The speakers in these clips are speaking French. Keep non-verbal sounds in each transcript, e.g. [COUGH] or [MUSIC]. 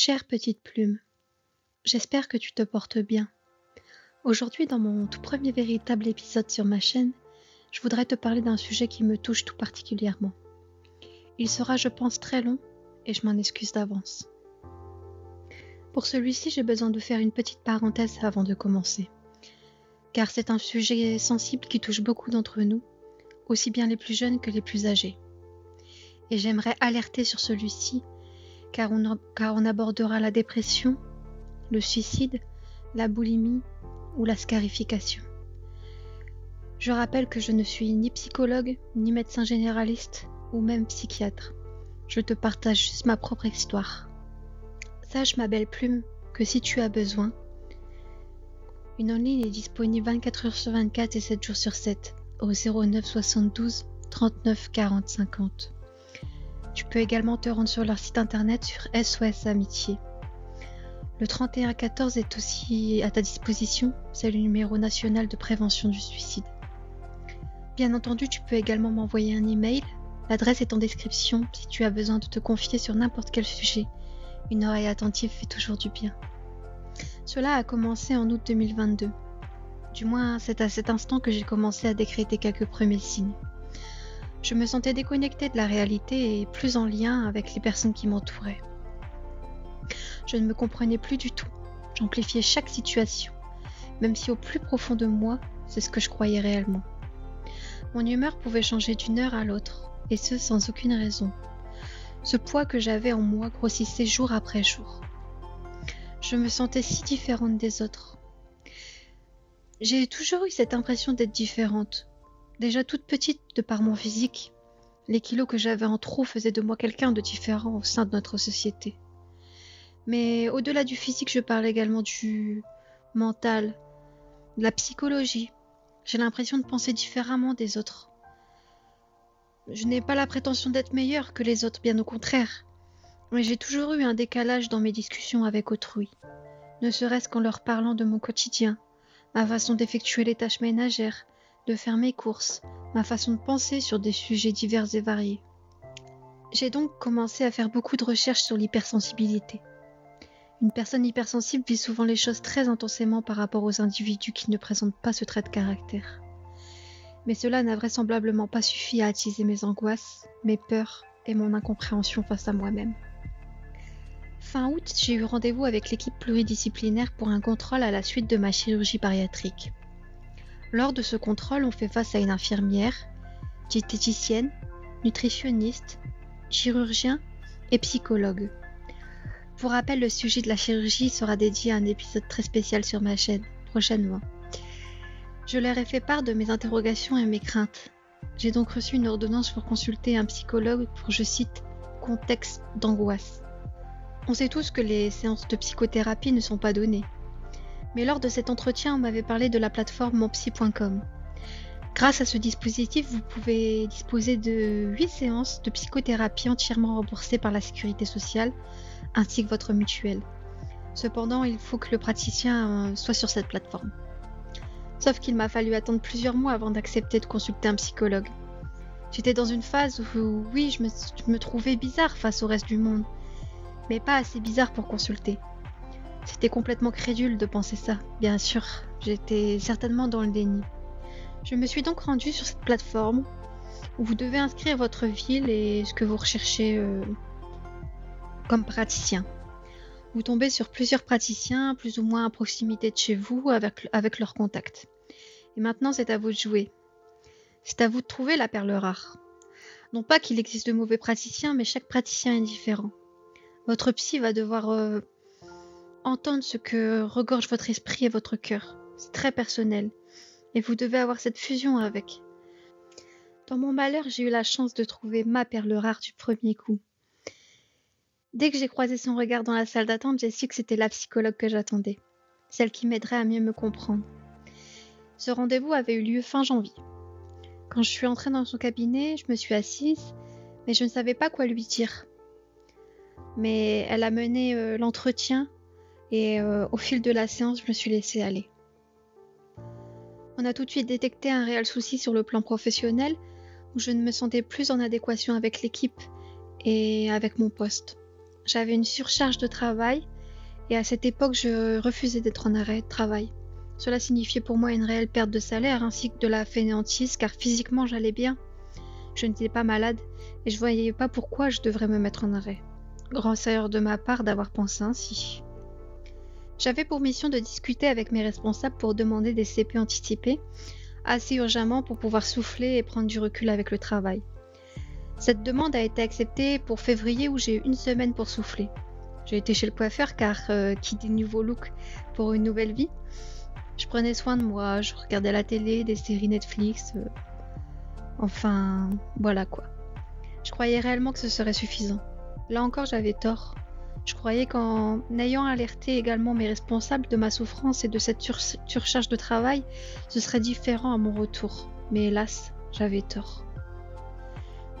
Chère petite plume, j'espère que tu te portes bien. Aujourd'hui, dans mon tout premier véritable épisode sur ma chaîne, je voudrais te parler d'un sujet qui me touche tout particulièrement. Il sera, je pense, très long et je m'en excuse d'avance. Pour celui-ci, j'ai besoin de faire une petite parenthèse avant de commencer. Car c'est un sujet sensible qui touche beaucoup d'entre nous, aussi bien les plus jeunes que les plus âgés. Et j'aimerais alerter sur celui-ci car on, abordera la dépression, le suicide, la boulimie ou la scarification. Je rappelle que je ne suis ni psychologue, ni médecin généraliste, ou même psychiatre. Je te partage juste ma propre histoire. Sache, ma belle plume, que si tu as besoin, une en-ligne est disponible 24 heures sur 24 et 7 jours sur 7 au 09 72 39 40 50. Tu peux également te rendre sur leur site internet sur SOS Amitié. Le 3114 est aussi à ta disposition, c'est le numéro national de prévention du suicide. Bien entendu, tu peux également m'envoyer un email. L'adresse est en description si tu as besoin de te confier sur n'importe quel sujet. Une oreille attentive fait toujours du bien. Cela a commencé en août 2022. Du moins, c'est à cet instant que j'ai commencé à décréter quelques premiers signes. Je me sentais déconnectée de la réalité et plus en lien avec les personnes qui m'entouraient. Je ne me comprenais plus du tout. J'amplifiais chaque situation, même si au plus profond de moi, c'est ce que je croyais réellement. Mon humeur pouvait changer d'une heure à l'autre, et ce sans aucune raison. Ce poids que j'avais en moi grossissait jour après jour. Je me sentais si différente des autres. J'ai toujours eu cette impression d'être différente, Déjà toute petite de par mon physique, les kilos que j'avais en trop faisaient de moi quelqu'un de différent au sein de notre société. Mais au-delà du physique, je parle également du mental, de la psychologie. J'ai l'impression de penser différemment des autres. Je n'ai pas la prétention d'être meilleure que les autres, bien au contraire. Mais j'ai toujours eu un décalage dans mes discussions avec autrui, ne serait-ce qu'en leur parlant de mon quotidien, ma façon d'effectuer les tâches ménagères, de faire mes courses, ma façon de penser sur des sujets divers et variés. J'ai donc commencé à faire beaucoup de recherches sur l'hypersensibilité. Une personne hypersensible vit souvent les choses très intensément par rapport aux individus qui ne présentent pas ce trait de caractère. Mais cela n'a vraisemblablement pas suffi à attiser mes angoisses, mes peurs et mon incompréhension face à moi-même. Fin août, j'ai eu rendez-vous avec l'équipe pluridisciplinaire pour un contrôle à la suite de ma chirurgie bariatrique. Lors de ce contrôle, on fait face à une infirmière, diététicienne, nutritionniste, chirurgien et psychologue. Pour rappel, le sujet de la chirurgie sera dédié à un épisode très spécial sur ma chaîne prochainement. Je leur ai fait part de mes interrogations et mes craintes. J'ai donc reçu une ordonnance pour consulter un psychologue pour, je cite, contexte d'angoisse. On sait tous que les séances de psychothérapie ne sont pas données mais lors de cet entretien, on m'avait parlé de la plateforme monpsy.com. Grâce à ce dispositif, vous pouvez disposer de 8 séances de psychothérapie entièrement remboursées par la sécurité sociale, ainsi que votre mutuelle. Cependant, il faut que le praticien euh, soit sur cette plateforme. Sauf qu'il m'a fallu attendre plusieurs mois avant d'accepter de consulter un psychologue. J'étais dans une phase où, oui, je me, je me trouvais bizarre face au reste du monde, mais pas assez bizarre pour consulter. C'était complètement crédule de penser ça, bien sûr. J'étais certainement dans le déni. Je me suis donc rendue sur cette plateforme où vous devez inscrire votre ville et ce que vous recherchez euh, comme praticien. Vous tombez sur plusieurs praticiens, plus ou moins à proximité de chez vous, avec, leurs contacts. Et maintenant, c'est à vous de jouer. C'est à vous de trouver la perle rare. Non pas qu'il existe de mauvais praticiens, mais chaque praticien est différent. Votre psy va devoir euh, entendre ce que regorge votre esprit et votre cœur. C'est très personnel. Et vous devez avoir cette fusion avec. Dans mon malheur, j'ai eu la chance de trouver ma perle rare du premier coup. Dès que j'ai croisé son regard dans la salle d'attente, j'ai su que c'était la psychologue que j'attendais, celle qui m'aiderait à mieux me comprendre. Ce rendez-vous avait eu lieu fin janvier. Quand je suis entrée dans son cabinet, je me suis assise, mais je ne savais pas quoi lui dire. Mais elle a mené euh, l'entretien et euh, au fil de la séance, je me suis laissée aller. On a tout de suite détecté un réel souci sur le plan professionnel, où je ne me sentais plus en adéquation avec l'équipe et avec mon poste. j'avais une surcharge de travail et à cette époque, je refusais d'être en arrêt de travail. Cela signifiait pour moi une réelle perte de salaire ainsi que de la fainéantise car physiquement j'allais bien. Je n'étais pas malade et je voyais pas pourquoi je devrais me mettre en arrêt. Grand erreur de ma part d'avoir pensé ainsi. J'avais pour mission de discuter avec mes responsables pour demander des CP anticipés, assez urgemment pour pouvoir souffler et prendre du recul avec le travail. Cette demande a été acceptée pour février où j'ai eu une semaine pour souffler. J'ai été chez le coiffeur car euh, qui dit nouveau look pour une nouvelle vie. Je prenais soin de moi, je regardais la télé, des séries Netflix. Euh, enfin, voilà quoi. Je croyais réellement que ce serait suffisant. Là encore, j'avais tort. Je croyais qu'en ayant alerté également mes responsables de ma souffrance et de cette surcharge de travail, ce serait différent à mon retour. Mais hélas, j'avais tort.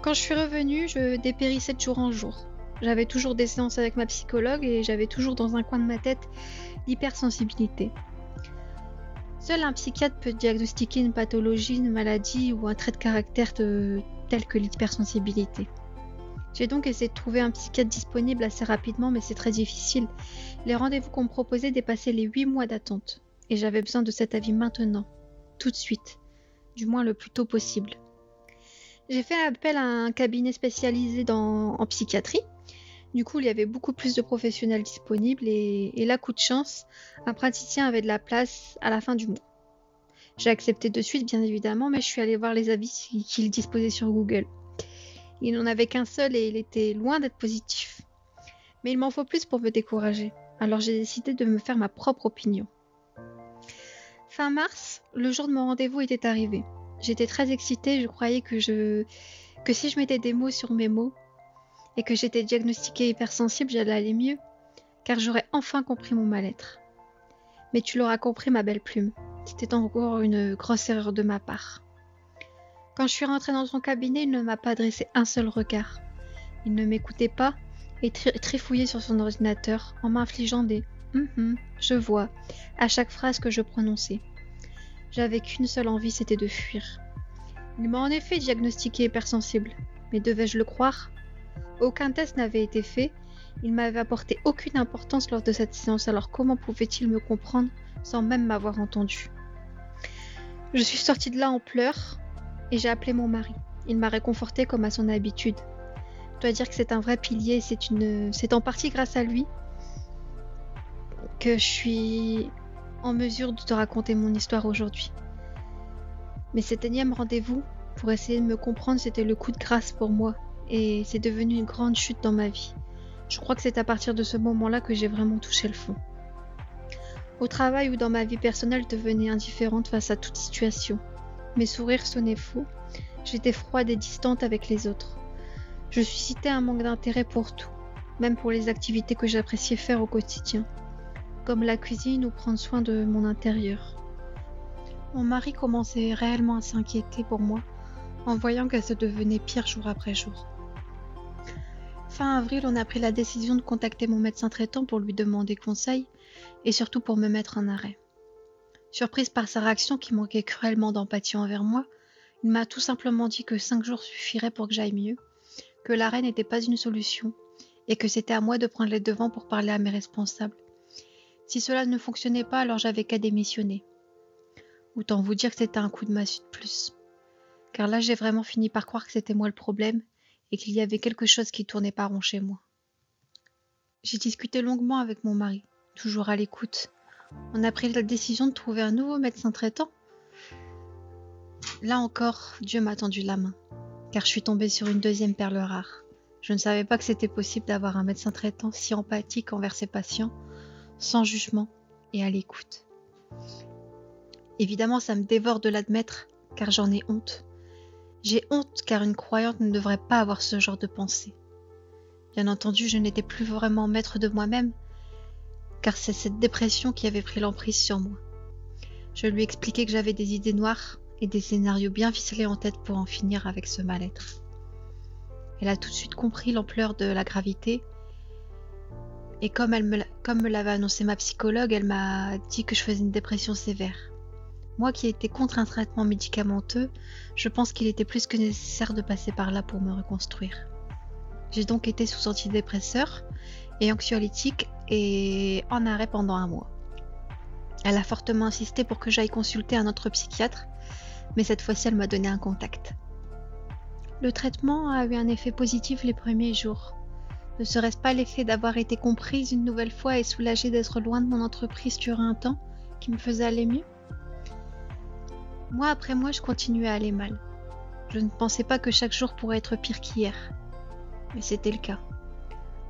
Quand je suis revenue, je dépérissais de jour en jour. J'avais toujours des séances avec ma psychologue et j'avais toujours dans un coin de ma tête l'hypersensibilité. Seul un psychiatre peut diagnostiquer une pathologie, une maladie ou un trait de caractère tel que l'hypersensibilité. J'ai donc essayé de trouver un psychiatre disponible assez rapidement, mais c'est très difficile. Les rendez-vous qu'on me proposait dépassaient les 8 mois d'attente. Et j'avais besoin de cet avis maintenant, tout de suite, du moins le plus tôt possible. J'ai fait appel à un cabinet spécialisé en psychiatrie. Du coup, il y avait beaucoup plus de professionnels disponibles et, et là, coup de chance, un praticien avait de la place à la fin du mois. J'ai accepté de suite, bien évidemment, mais je suis allée voir les avis qu'il disposait sur Google. Il n'en avait qu'un seul et il était loin d'être positif. Mais il m'en faut plus pour me décourager. Alors j'ai décidé de me faire ma propre opinion. Fin mars, le jour de mon rendez-vous était arrivé. J'étais très excitée, je croyais que si je mettais des mots sur mes mots et que j'étais diagnostiquée hypersensible, j'allais aller mieux, car j'aurais enfin compris mon mal-être. Mais tu l'auras compris, ma belle plume. C'était encore une grosse erreur de ma part. Quand je suis rentrée dans son cabinet, il ne m'a pas adressé un seul regard. Il ne m'écoutait pas et trifouillait sur son ordinateur en m'infligeant des hum je vois à chaque phrase que je prononçais. J'avais qu'une seule envie, c'était de fuir. Il m'a en effet diagnostiqué hypersensible, mais devais-je le croire? Aucun test n'avait été fait, il m'avait apporté aucune importance lors de cette séance, alors comment pouvait-il me comprendre sans même m'avoir entendu? Je suis sortie de là en pleurs, et j'ai appelé mon mari. Il m'a réconforté comme à son habitude. Je dois dire que c'est un vrai pilier, c'est une c'est en partie grâce à lui que je suis en mesure de te raconter mon histoire aujourd'hui. Mais cet énième rendez-vous pour essayer de me comprendre, c'était le coup de grâce pour moi et c'est devenu une grande chute dans ma vie. Je crois que c'est à partir de ce moment-là que j'ai vraiment touché le fond. Au travail ou dans ma vie personnelle, devenais indifférente face à toute situation. Mes sourires sonnaient faux. J'étais froide et distante avec les autres. Je suscitais un manque d'intérêt pour tout, même pour les activités que j'appréciais faire au quotidien, comme la cuisine ou prendre soin de mon intérieur. Mon mari commençait réellement à s'inquiéter pour moi, en voyant qu'elle se devenait pire jour après jour. Fin avril, on a pris la décision de contacter mon médecin traitant pour lui demander conseil et surtout pour me mettre en arrêt. Surprise par sa réaction qui manquait cruellement d'empathie envers moi, il m'a tout simplement dit que cinq jours suffiraient pour que j'aille mieux, que l'arrêt n'était pas une solution, et que c'était à moi de prendre les devants pour parler à mes responsables. Si cela ne fonctionnait pas, alors j'avais qu'à démissionner. Autant vous dire que c'était un coup de massue de plus. Car là, j'ai vraiment fini par croire que c'était moi le problème et qu'il y avait quelque chose qui tournait pas rond chez moi. J'ai discuté longuement avec mon mari, toujours à l'écoute, on a pris la décision de trouver un nouveau médecin traitant. Là encore, Dieu m'a tendu la main, car je suis tombée sur une deuxième perle rare. Je ne savais pas que c'était possible d'avoir un médecin traitant si empathique envers ses patients, sans jugement et à l'écoute. Évidemment, ça me dévore de l'admettre, car j'en ai honte. J'ai honte car une croyante ne devrait pas avoir ce genre de pensée. Bien entendu, je n'étais plus vraiment maître de moi-même, car c'est cette dépression qui avait pris l'emprise sur moi. Je lui expliquais que j'avais des idées noires et des scénarios bien ficelés en tête pour en finir avec ce mal-être. Elle a tout de suite compris l'ampleur de la gravité et comme, elle me, l'avait annoncé ma psychologue, elle m'a dit que je faisais une dépression sévère. Moi qui étais contre un traitement médicamenteux, je pense qu'il était plus que nécessaire de passer par là pour me reconstruire. J'ai donc été sous antidépresseur et anxiolytique et en arrêt pendant un mois. Elle a fortement insisté pour que j'aille consulter un autre psychiatre, mais cette fois-ci elle m'a donné un contact. Le traitement a eu un effet positif les premiers jours. Ne serait-ce pas l'effet d'avoir été comprise une nouvelle fois et soulagée d'être loin de mon entreprise durant un temps qui me faisait aller mieux? Moi après moi, je continuais à aller mal. Je ne pensais pas que chaque jour pourrait être pire qu'hier. Mais c'était le cas.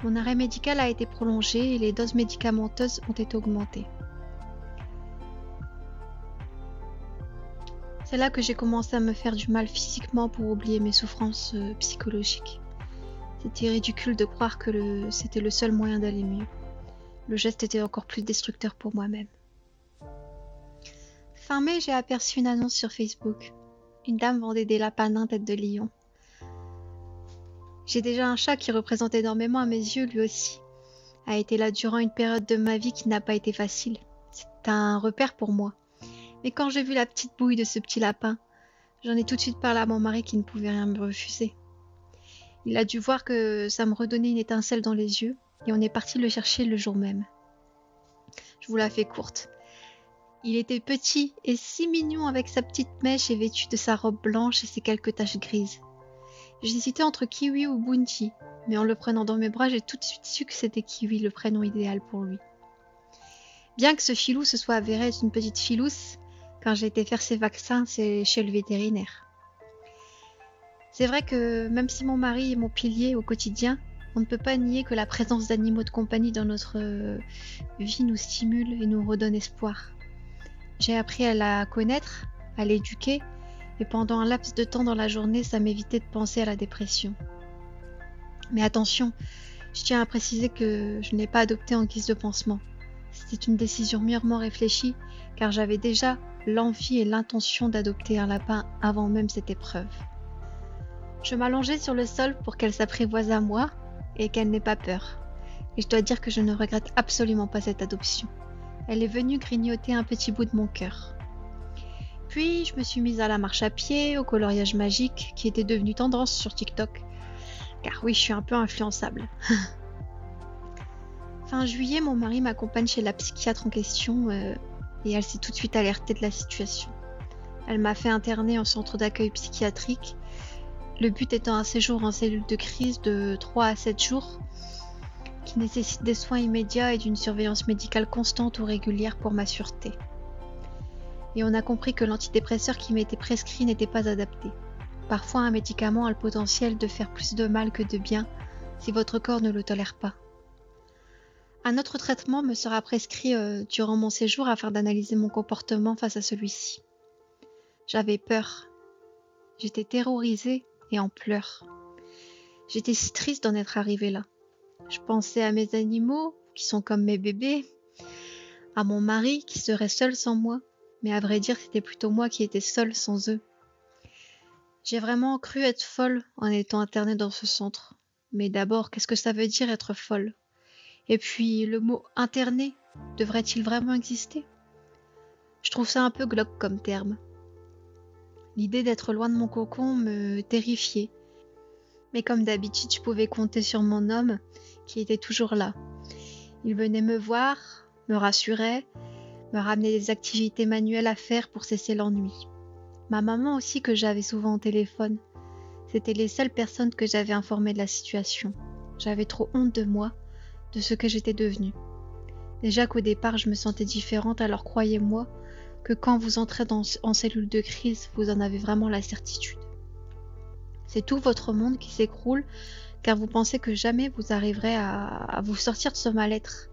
Mon arrêt médical a été prolongé et les doses médicamenteuses ont été augmentées. C'est là que j'ai commencé à me faire du mal physiquement pour oublier mes souffrances euh, psychologiques. C'était ridicule de croire que c'était le seul moyen d'aller mieux. Le geste était encore plus destructeur pour moi-même. Fin mai, j'ai aperçu une annonce sur Facebook. Une dame vendait des lapins nains tête de lion. J'ai déjà un chat qui représente énormément à mes yeux, lui aussi. A été là durant une période de ma vie qui n'a pas été facile. C'est un repère pour moi. Mais quand j'ai vu la petite bouille de ce petit lapin, j'en ai tout de suite parlé à mon mari qui ne pouvait rien me refuser. Il a dû voir que ça me redonnait une étincelle dans les yeux et on est parti le chercher le jour même. Je vous la fais courte. Il était petit et si mignon avec sa petite mèche et vêtu de sa robe blanche et ses quelques taches grises. J'hésitais entre Kiwi ou Bounty, mais en le prenant dans mes bras, j'ai tout de suite su que c'était Kiwi le prénom idéal pour lui. Bien que ce filou se soit avéré être une petite filousse, quand j'ai été faire ses vaccins, c'est chez le vétérinaire. C'est vrai que même si mon mari est mon pilier au quotidien, on ne peut pas nier que la présence d'animaux de compagnie dans notre euh, vie nous stimule et nous redonne espoir. J'ai appris à la connaître, à l'éduquer, et pendant un laps de temps dans la journée, ça m'évitait de penser à la dépression. Mais attention, je tiens à préciser que je n'ai pas adopté en guise de pansement. C'était une décision mûrement réfléchie, car j'avais déjà l'envie et l'intention d'adopter un lapin avant même cette épreuve. Je m'allongeai sur le sol pour qu'elle s'apprivoise à moi et qu'elle n'ait pas peur. Et je dois dire que je ne regrette absolument pas cette adoption. Elle est venue grignoter un petit bout de mon cœur. Puis je me suis mise à la marche à pied, au coloriage magique, qui était devenu tendance sur TikTok. Car oui, je suis un peu influençable. [LAUGHS] fin juillet, mon mari m'accompagne chez la psychiatre en question euh, et elle s'est tout de suite alertée de la situation. Elle m'a fait interner en centre d'accueil psychiatrique, le but étant un séjour en cellule de crise de 3 à 7 jours qui nécessite des soins immédiats et d'une surveillance médicale constante ou régulière pour ma sûreté. Et on a compris que l'antidépresseur qui m'était prescrit n'était pas adapté. Parfois un médicament a le potentiel de faire plus de mal que de bien si votre corps ne le tolère pas. Un autre traitement me sera prescrit euh, durant mon séjour afin d'analyser mon comportement face à celui-ci. J'avais peur. J'étais terrorisée et en pleurs. J'étais si triste d'en être arrivée là. Je pensais à mes animaux, qui sont comme mes bébés, à mon mari, qui serait seul sans moi, mais à vrai dire, c'était plutôt moi qui étais seule sans eux. J'ai vraiment cru être folle en étant internée dans ce centre. Mais d'abord, qu'est-ce que ça veut dire être folle? Et puis, le mot interné devrait-il vraiment exister? Je trouve ça un peu glauque comme terme. L'idée d'être loin de mon cocon me terrifiait. Mais comme d'habitude, je pouvais compter sur mon homme qui était toujours là. Il venait me voir, me rassurait, me ramenait des activités manuelles à faire pour cesser l'ennui. Ma maman aussi que j'avais souvent au téléphone. C'était les seules personnes que j'avais informées de la situation. J'avais trop honte de moi de ce que j'étais devenue. Déjà qu'au départ je me sentais différente, alors croyez-moi que quand vous entrez en cellule de crise, vous en avez vraiment la certitude. C'est tout votre monde qui s'écroule car vous pensez que jamais vous arriverez à, à vous sortir de ce mal-être.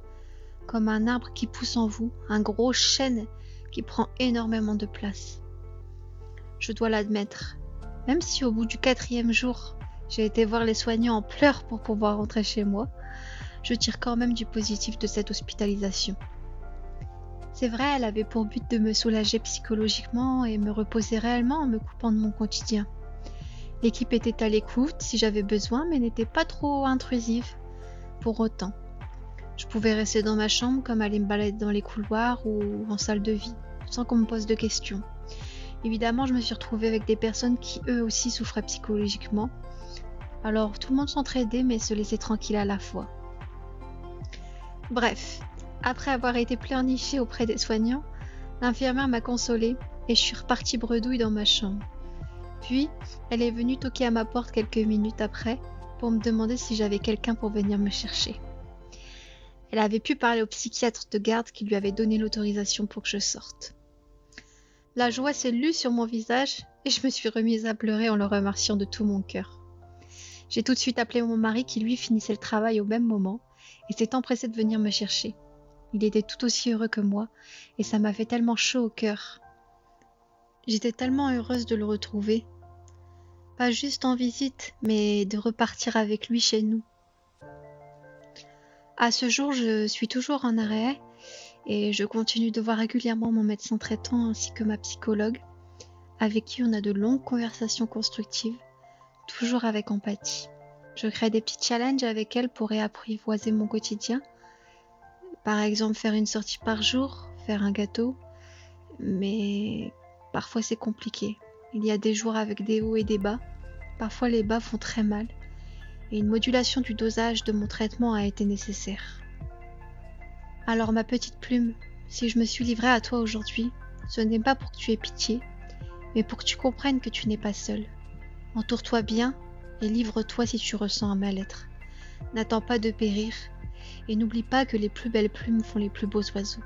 Comme un arbre qui pousse en vous, un gros chêne qui prend énormément de place. Je dois l'admettre, même si au bout du quatrième jour, j'ai été voir les soignants en pleurs pour pouvoir rentrer chez moi, je tire quand même du positif de cette hospitalisation. C'est vrai, elle avait pour but de me soulager psychologiquement et me reposer réellement en me coupant de mon quotidien. L'équipe était à l'écoute si j'avais besoin, mais n'était pas trop intrusive pour autant. Je pouvais rester dans ma chambre comme aller me balader dans les couloirs ou en salle de vie, sans qu'on me pose de questions. Évidemment, je me suis retrouvée avec des personnes qui eux aussi souffraient psychologiquement, Alors tout le monde s'entraidait mais se laissait tranquille à la fois. Bref, après avoir été pleurnichée auprès des soignants, l'infirmière m'a consolée et je suis repartie bredouille dans ma chambre. Puis, elle est venue toquer à ma porte quelques minutes après pour me demander si j'avais quelqu'un pour venir me chercher. Elle avait pu parler au psychiatre de garde qui lui avait donné l'autorisation pour que je sorte. La joie s'est lue sur mon visage et je me suis remise à pleurer en le remerciant de tout mon cœur. J'ai tout de suite appelé mon mari qui lui finissait le travail au même moment et s'est empressé de venir me chercher. Il était tout aussi heureux que moi et ça m'a fait tellement chaud au cœur. J'étais tellement heureuse de le retrouver. Pas juste en visite, mais de repartir avec lui chez nous. À ce jour, je suis toujours en arrêt et je continue de voir régulièrement mon médecin traitant ainsi que ma psychologue, avec qui on a de longues conversations constructives, toujours avec empathie. Je crée des petits challenges avec elle pour réapprivoiser mon quotidien. Par exemple, faire une sortie par jour, faire un gâteau. Mais parfois c'est compliqué. Il y a des jours avec des hauts et des bas. Parfois les bas font très mal et une modulation du dosage de mon traitement a été nécessaire. Alors ma petite plume, si je me suis livrée à toi aujourd'hui, ce n'est pas pour que tu aies pitié, mais pour que tu comprennes que tu n'es pas seule. Entoure-toi bien et livre-toi si tu ressens un mal-être. N'attends pas de périr et n'oublie pas que les plus belles plumes font les plus beaux oiseaux.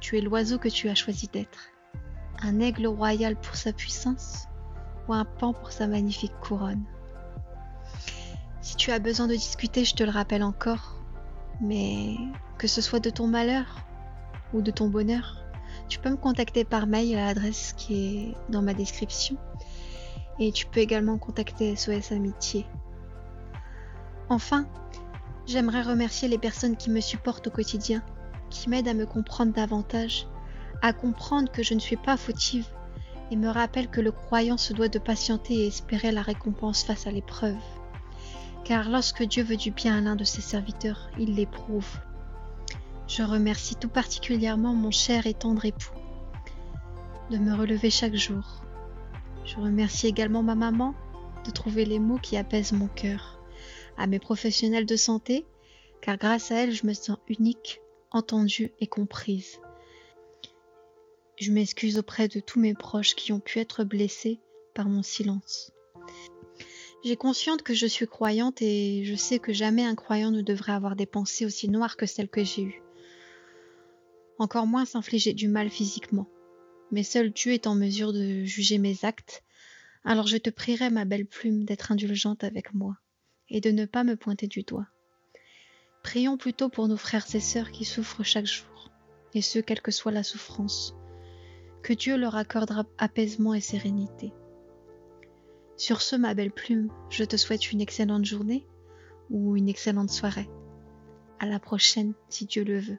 Tu es l'oiseau que tu as choisi d'être. Un aigle royal pour sa puissance ou un pan pour sa magnifique couronne. Si tu as besoin de discuter, je te le rappelle encore. Mais que ce soit de ton malheur ou de ton bonheur, tu peux me contacter par mail à l'adresse qui est dans ma description. Et tu peux également contacter SOS Amitié. Enfin, j'aimerais remercier les personnes qui me supportent au quotidien, qui m'aident à me comprendre davantage, à comprendre que je ne suis pas fautive et me rappellent que le croyant se doit de patienter et espérer la récompense face à l'épreuve car lorsque Dieu veut du bien à l'un de ses serviteurs, il l'éprouve. Je remercie tout particulièrement mon cher et tendre époux de me relever chaque jour. Je remercie également ma maman de trouver les mots qui apaisent mon cœur, à mes professionnels de santé, car grâce à elle, je me sens unique, entendue et comprise. Je m'excuse auprès de tous mes proches qui ont pu être blessés par mon silence. J'ai consciente que je suis croyante et je sais que jamais un croyant ne devrait avoir des pensées aussi noires que celles que j'ai eues. Encore moins s'infliger du mal physiquement. Mais seul Dieu est en mesure de juger mes actes, alors je te prierai, ma belle plume, d'être indulgente avec moi et de ne pas me pointer du doigt. Prions plutôt pour nos frères et sœurs qui souffrent chaque jour, et ce, quelle que soit la souffrance. Que Dieu leur accorde apaisement et sérénité. Sur ce, ma belle plume, je te souhaite une excellente journée ou une excellente soirée. À la prochaine, si Dieu le veut.